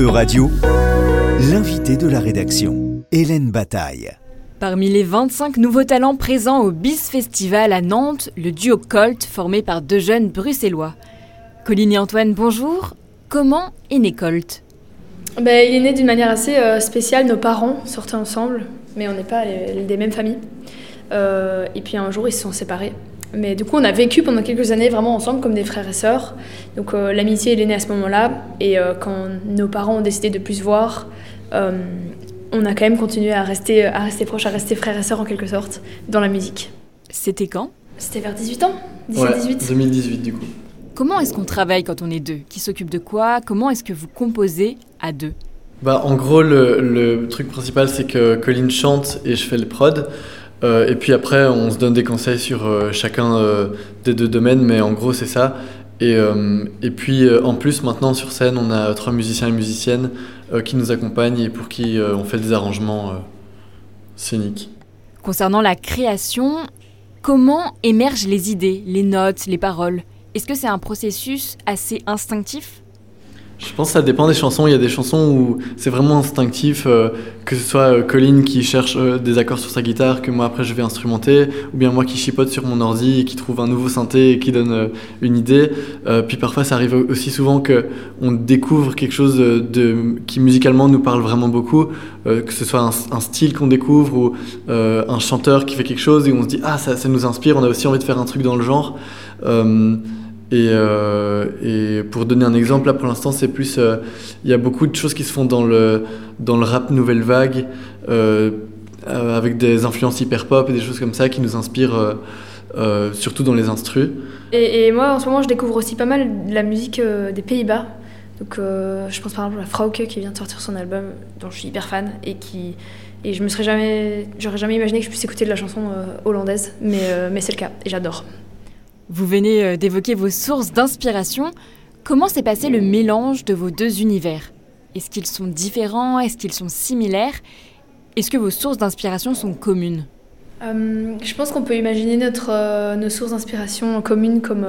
E-Radio, l'invité de la rédaction, Hélène Bataille. Parmi les 25 nouveaux talents présents au BIS Festival à Nantes, le duo Colt formé par deux jeunes bruxellois. Colline et Antoine, bonjour. Comment est né Colt? Ben, Il est né d'une manière assez euh, spéciale. Nos parents sortaient ensemble, mais on n'est pas des mêmes familles. Euh, et puis un jour, ils se sont séparés. Mais du coup, on a vécu pendant quelques années vraiment ensemble comme des frères et sœurs. Donc euh, l'amitié, elle est née à ce moment-là. Et euh, quand nos parents ont décidé de plus se voir, euh, on a quand même continué à rester, à rester proches, à rester frères et sœurs en quelque sorte dans la musique. C'était quand? C'était vers 18 ans 17, ouais, 18 2018 du coup. Comment est-ce qu'on travaille quand on est deux? Qui s'occupe de quoi? Comment est-ce que vous composez à deux? Bah, En gros, le, le truc principal, c'est que Colline chante et je fais le prod. Euh, et puis après, on se donne des conseils sur euh, chacun euh, des deux domaines, mais en gros, c'est ça. Et, et puis en plus, maintenant sur scène, on a trois musiciens et musiciennes qui nous accompagnent et pour qui on fait des arrangements scéniques. Concernant la création, comment émergent les idées, les notes, les paroles? Est-ce que c'est un processus assez instinctif? Je pense que ça dépend des chansons. Il y a des chansons où c'est vraiment instinctif, euh, que ce soit euh, Colin qui cherche euh, des accords sur sa guitare, que moi après je vais instrumenter, ou bien moi qui chipote sur mon ordi et qui trouve un nouveau synthé et qui donne une idée. puis parfois ça arrive aussi souvent que on découvre quelque chose de, qui musicalement nous parle vraiment beaucoup, que ce soit un, style qu'on découvre ou un chanteur qui fait quelque chose et on se dit ah ça, nous inspire, on a aussi envie de faire un truc dans le genre. Et, euh, et, pour donner un exemple, là pour l'instant, c'est plus. Euh, il y a beaucoup de choses qui se font dans le, dans le rap nouvelle vague, euh, avec des influences hyper pop et des choses comme ça qui nous inspirent, surtout dans les instrus. Et, et, moi, en ce moment, je découvre aussi pas mal de la musique des Pays-Bas. Donc, je pense par exemple à Frauke qui vient de sortir son album, dont je suis hyper fan et qui. Et je me serais jamais, j'aurais jamais imaginé que je puisse écouter de la chanson hollandaise, mais, mais c'est le cas et j'adore. Vous venez euh, d'évoquer vos sources d'inspiration. Comment s'est passé le mélange de vos deux univers? Est-ce qu'ils sont différents? Est-ce qu'ils sont similaires? Est-ce que vos sources d'inspiration sont communes? Euh, Je pense qu'on peut imaginer euh, nos sources d'inspiration communes comme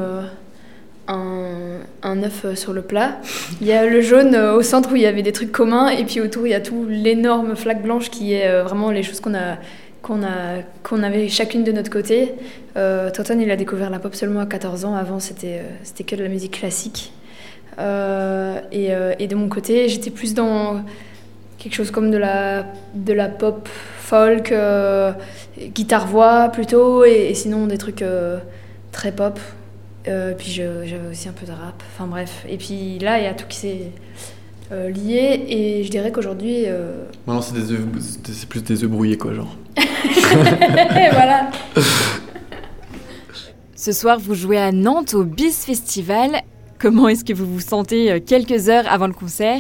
un œuf sur le plat. Il y a le jaune au centre où il y avait des trucs communs et puis autour il y a tout l'énorme flaque blanche qui est vraiment les choses qu'on a qu'on avait chacune de notre côté. Euh, il a découvert la pop seulement à 14 ans. Avant, c'était euh, c'était que de la musique classique. Euh, et, euh, et, de mon côté, j'étais plus dans quelque chose comme de la, de la pop folk, guitare-voix plutôt, et, sinon des trucs très pop. puis j'avais aussi un peu de rap. Enfin bref. Et puis là, il y a tout qui s'est lié, et je dirais qu'aujourd'hui. Maintenant, c'est plus des œufs brouillés, quoi, genre. voilà. Ce soir, vous jouez à Nantes au BIS Festival. Comment est-ce que vous vous sentez euh, quelques heures avant le concert?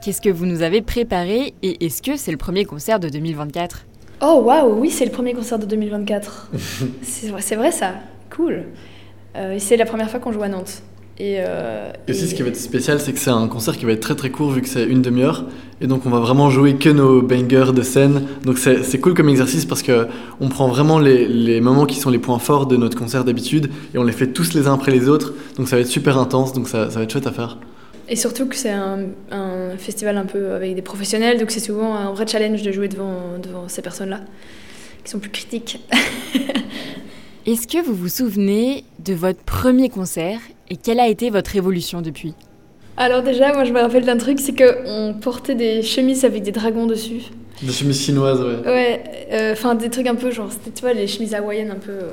Qu'est-ce que vous nous avez préparé Et est-ce que c'est le premier concert de 2024 Oh waouh, oui, c'est le premier concert de 2024. c'est vrai ça, cool. Euh, c'est la première fois qu'on joue à Nantes. Euh, et, aussi, ce qui va être spécial, c'est que c'est un concert qui va être très très court vu que c'est une demi-heure. Et donc, on va vraiment jouer que nos bangers de scène. Donc, c'est cool comme exercice parce qu'on prend vraiment les, les, moments qui sont les points forts de notre concert d'habitude et on les fait tous les uns après les autres. Donc, ça va être super intense. Donc, ça, ça va être chouette à faire. Et surtout que c'est un, un, festival un peu avec des professionnels. Donc, c'est souvent un vrai challenge de jouer devant, devant ces personnes-là qui sont plus critiques. Est-ce que vous vous souvenez de votre premier concert et quelle a été votre évolution depuis? Alors déjà, moi je me rappelle d'un truc, c'est qu'on portait des chemises avec des dragons dessus. Des chemises chinoises, ouais. Ouais, euh, enfin des trucs un peu genre, c'était tu vois, les chemises hawaïennes un peu... Euh,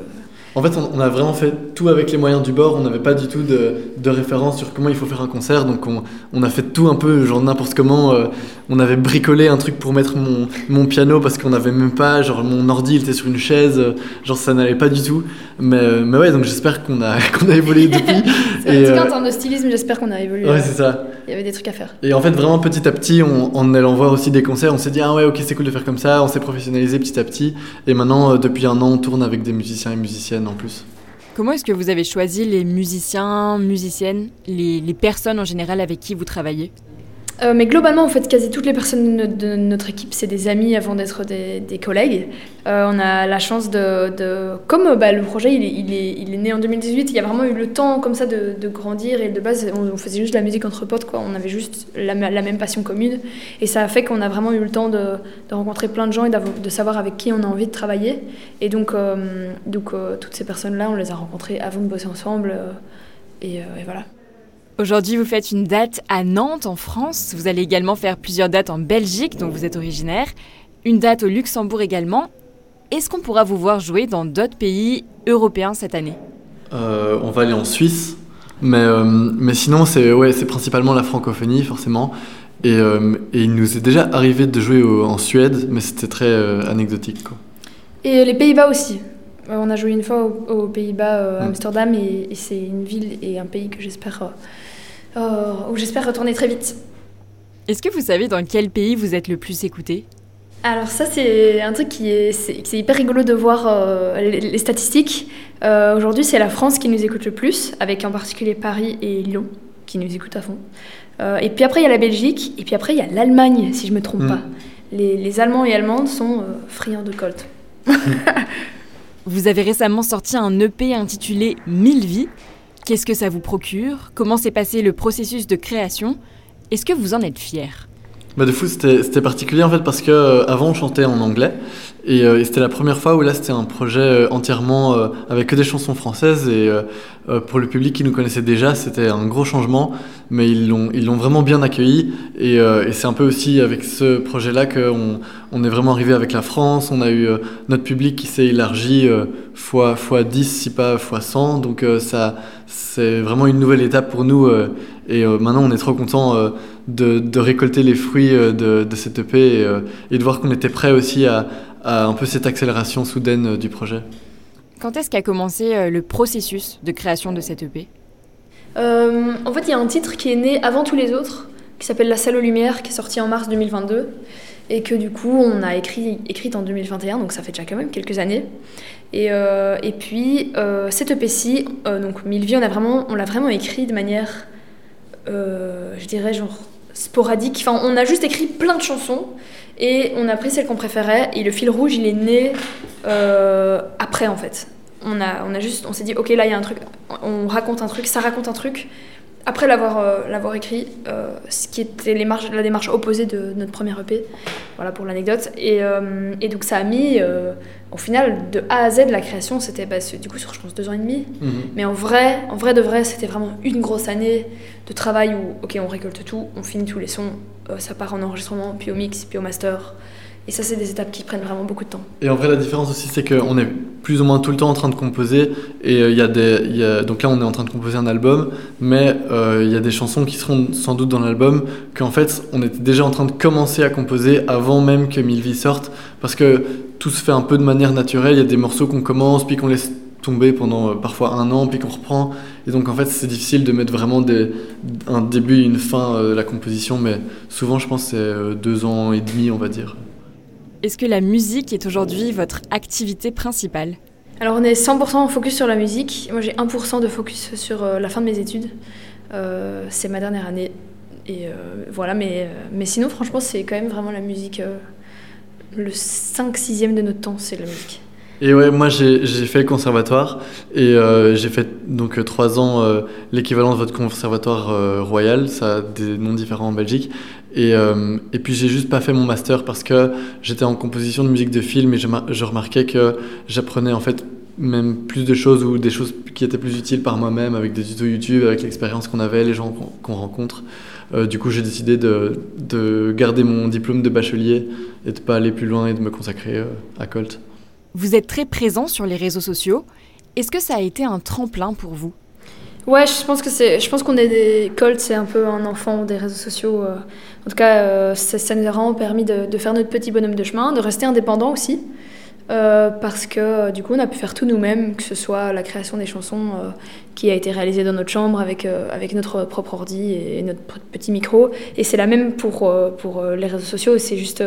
en fait, on, a vraiment fait tout avec les moyens du bord. On n'avait pas du tout de, de, référence sur comment il faut faire un concert. Donc, on, on a fait tout un peu, genre n'importe comment. Euh, on avait bricolé un truc pour mettre mon, mon piano parce qu'on n'avait même pas. Genre, mon ordi, il était sur une chaise. genre, ça n'allait pas du tout. Mais, mais ouais, donc j'espère qu'on a, qu'on a évolué depuis. Et, en tout cas, en termes de stylisme, j'espère qu'on a évolué. Ouais, c'est ça. Il y avait des trucs à faire. Et en fait, vraiment petit à petit, on, en allant voir aussi des concerts, on s'est dit, ah ouais, ok, c'est cool de faire comme ça. On s'est professionnalisé petit à petit. Et maintenant, euh, depuis un an, on tourne avec des musiciens et musiciennes en plus. Comment est-ce que vous avez choisi les musiciens, musiciennes, les, personnes en général avec qui vous travaillez? Euh, mais globalement, en fait, quasi toutes les personnes de, notre équipe, c'est des amis avant d'être des, collègues. Euh, on a la chance de... comme bah, le projet, il est, né en 2018, il y a vraiment eu le temps comme ça de, grandir. Et de base, on, faisait juste de la musique entre potes, quoi. On avait juste la, même passion commune. Et ça a fait qu'on a vraiment eu le temps de, rencontrer plein de gens et de savoir avec qui on a envie de travailler. Et donc, euh, toutes ces personnes-là, on les a rencontrées avant de bosser ensemble. Et voilà. Aujourd'hui, vous faites une date à Nantes, en France. Vous allez également faire plusieurs dates en Belgique, dont vous êtes originaire. Une date au Luxembourg également. Est-ce qu'on pourra vous voir jouer dans d'autres pays européens cette année? Euh, On va aller en Suisse. Mais, euh, mais sinon, c'est ouais, principalement la francophonie, forcément. Et, euh, et, il nous est déjà arrivé de jouer au, en Suède, mais c'était très euh, anecdotique. Quoi. Et les Pays-Bas aussi. On a joué une fois aux, aux Pays-Bas, à Amsterdam, et, et c'est une ville et un pays que j'espère euh, où j'espère retourner très vite. Est-ce que vous savez dans quel pays vous êtes le plus écouté? Alors ça c'est un truc qui est, c'est hyper rigolo de voir euh, les, les, statistiques. Euh, Aujourd'hui c'est la France qui nous écoute le plus, avec en particulier Paris et Lyon qui nous écoutent à fond. Euh, et puis après il y a la Belgique, et puis après il y a l'Allemagne si je me trompe mmh. pas. Les, les, Allemands et Allemandes sont euh, friands de Colt. vous avez récemment sorti un EP intitulé Mille vies. Qu'est-ce que ça vous procure? Comment s'est passé le processus de création? Est-ce que vous en êtes fier? Bah de fou, c'était particulier en fait parce que euh, avant on chantait en anglais et, euh, et c'était la première fois où là c'était un projet euh, entièrement euh, avec que des chansons françaises. Et pour le public qui nous connaissait déjà c'était un gros changement. Mais ils l'ont vraiment bien accueilli. Et, c'est un peu aussi avec ce projet là qu'on on est vraiment arrivé avec la France. On a eu notre public qui s'est élargi fois fois 10 si pas fois 100 donc ça c'est vraiment une nouvelle étape pour nous et maintenant on est trop content de, de, récolter les fruits de, de cette EP et, et de voir qu'on était prêt aussi à, à un peu cette accélération soudaine du projet. Quand est-ce qu'a commencé le processus de création de cette EP euh, En fait, il y a un titre qui est né avant tous les autres, qui s'appelle La salle aux lumières, qui est sorti en mars 2022, et que du coup, on a écrit, écrite en 2021, donc ça fait déjà quand même quelques années. Et, euh, et puis, euh, cette EP-ci, euh, donc Mille vies, on l'a vraiment, on vraiment écrit de manière, euh, je dirais, genre sporadique. Enfin, on a juste écrit plein de chansons et on a pris celle qu'on préférait et le fil rouge il est né euh, après en fait. On a, on a juste, on s'est dit ok là il y a un truc, on raconte un truc, ça raconte un truc. Après l'avoir euh, l'avoir écrit, euh, ce qui était les la démarche opposée de notre première EP, voilà pour l'anecdote. Et, euh, et, donc ça a mis, au final, de A à Z la création, c'était bah, du coup sur je pense deux ans et demi. Mm -hmm. Mais en vrai, en vrai de vrai, c'était vraiment une grosse année de travail où ok on récolte tout, on finit tous les sons, ça part en enregistrement, puis au mix, puis au master. Et ça, c'est des étapes qui prennent vraiment beaucoup de temps. Et en vrai, la différence aussi, c'est qu'on est plus ou moins tout le temps en train de composer. Et il euh, y a des, donc là, on est en train de composer un album, mais il euh, y a des chansons qui seront sans doute dans l'album qu'en fait, on était déjà en train de commencer à composer avant même que Mille Vies sorte, parce que tout se fait un peu de manière naturelle. Il y a des morceaux qu'on commence, puis qu'on laisse tomber pendant euh, parfois un an, puis qu'on reprend. Et donc en fait, c'est difficile de mettre vraiment un début et une fin de la composition, mais souvent, je pense, c'est deux ans et demi, on va dire. Est-ce que la musique est aujourd'hui votre activité principale Alors on est 100% focus sur la musique. Moi j'ai 1% de focus sur euh, la fin de mes études. Euh, c'est ma dernière année. Et euh, voilà, mais, sinon franchement c'est quand même vraiment la musique. le 5-6e de notre temps, c'est la musique. Et ouais, moi j'ai fait le conservatoire et euh, j'ai fait donc trois ans euh, l'équivalent de votre conservatoire euh, royal, ça a des noms différents en Belgique. Et, euh, et puis j'ai juste pas fait mon master parce que j'étais en composition de musique de film et je, je remarquais que j'apprenais en fait même plus de choses ou des choses qui étaient plus utiles par moi-même avec des tutos YouTube, avec l'expérience qu'on avait, les gens qu'on qu rencontre. Euh, du coup, j'ai décidé de, de, garder mon diplôme de bachelier et de pas aller plus loin et de me consacrer euh, à Colt. Vous êtes très présent sur les réseaux sociaux. Est-ce que ça a été un tremplin pour vous? Ouais, je pense que c'est, je pense qu'on est des Colt, c'est un peu un enfant des réseaux sociaux. Euh. En tout cas, euh, ça, nous a vraiment permis de, faire notre petit bonhomme de chemin, de rester indépendant aussi, euh, parce que du coup, on a pu faire tout nous-mêmes, que ce soit la création des chansons qui a été réalisé dans notre chambre avec, euh, avec notre propre ordi et notre petit micro. Et c'est la même pour, euh, pour euh, les réseaux sociaux, c'est juste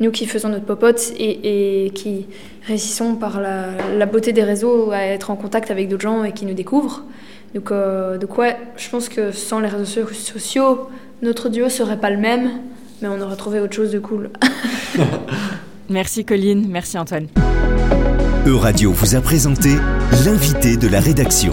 nous qui faisons notre popote et, et qui réussissons par la, la, beauté des réseaux à être en contact avec d'autres gens et qui nous découvrent. Donc, donc ouais, je pense que sans les réseaux sociaux, notre duo serait pas le même, mais on aurait trouvé autre chose de cool. merci Colline, merci Antoine. Euradio vous a présenté l'invité de la rédaction.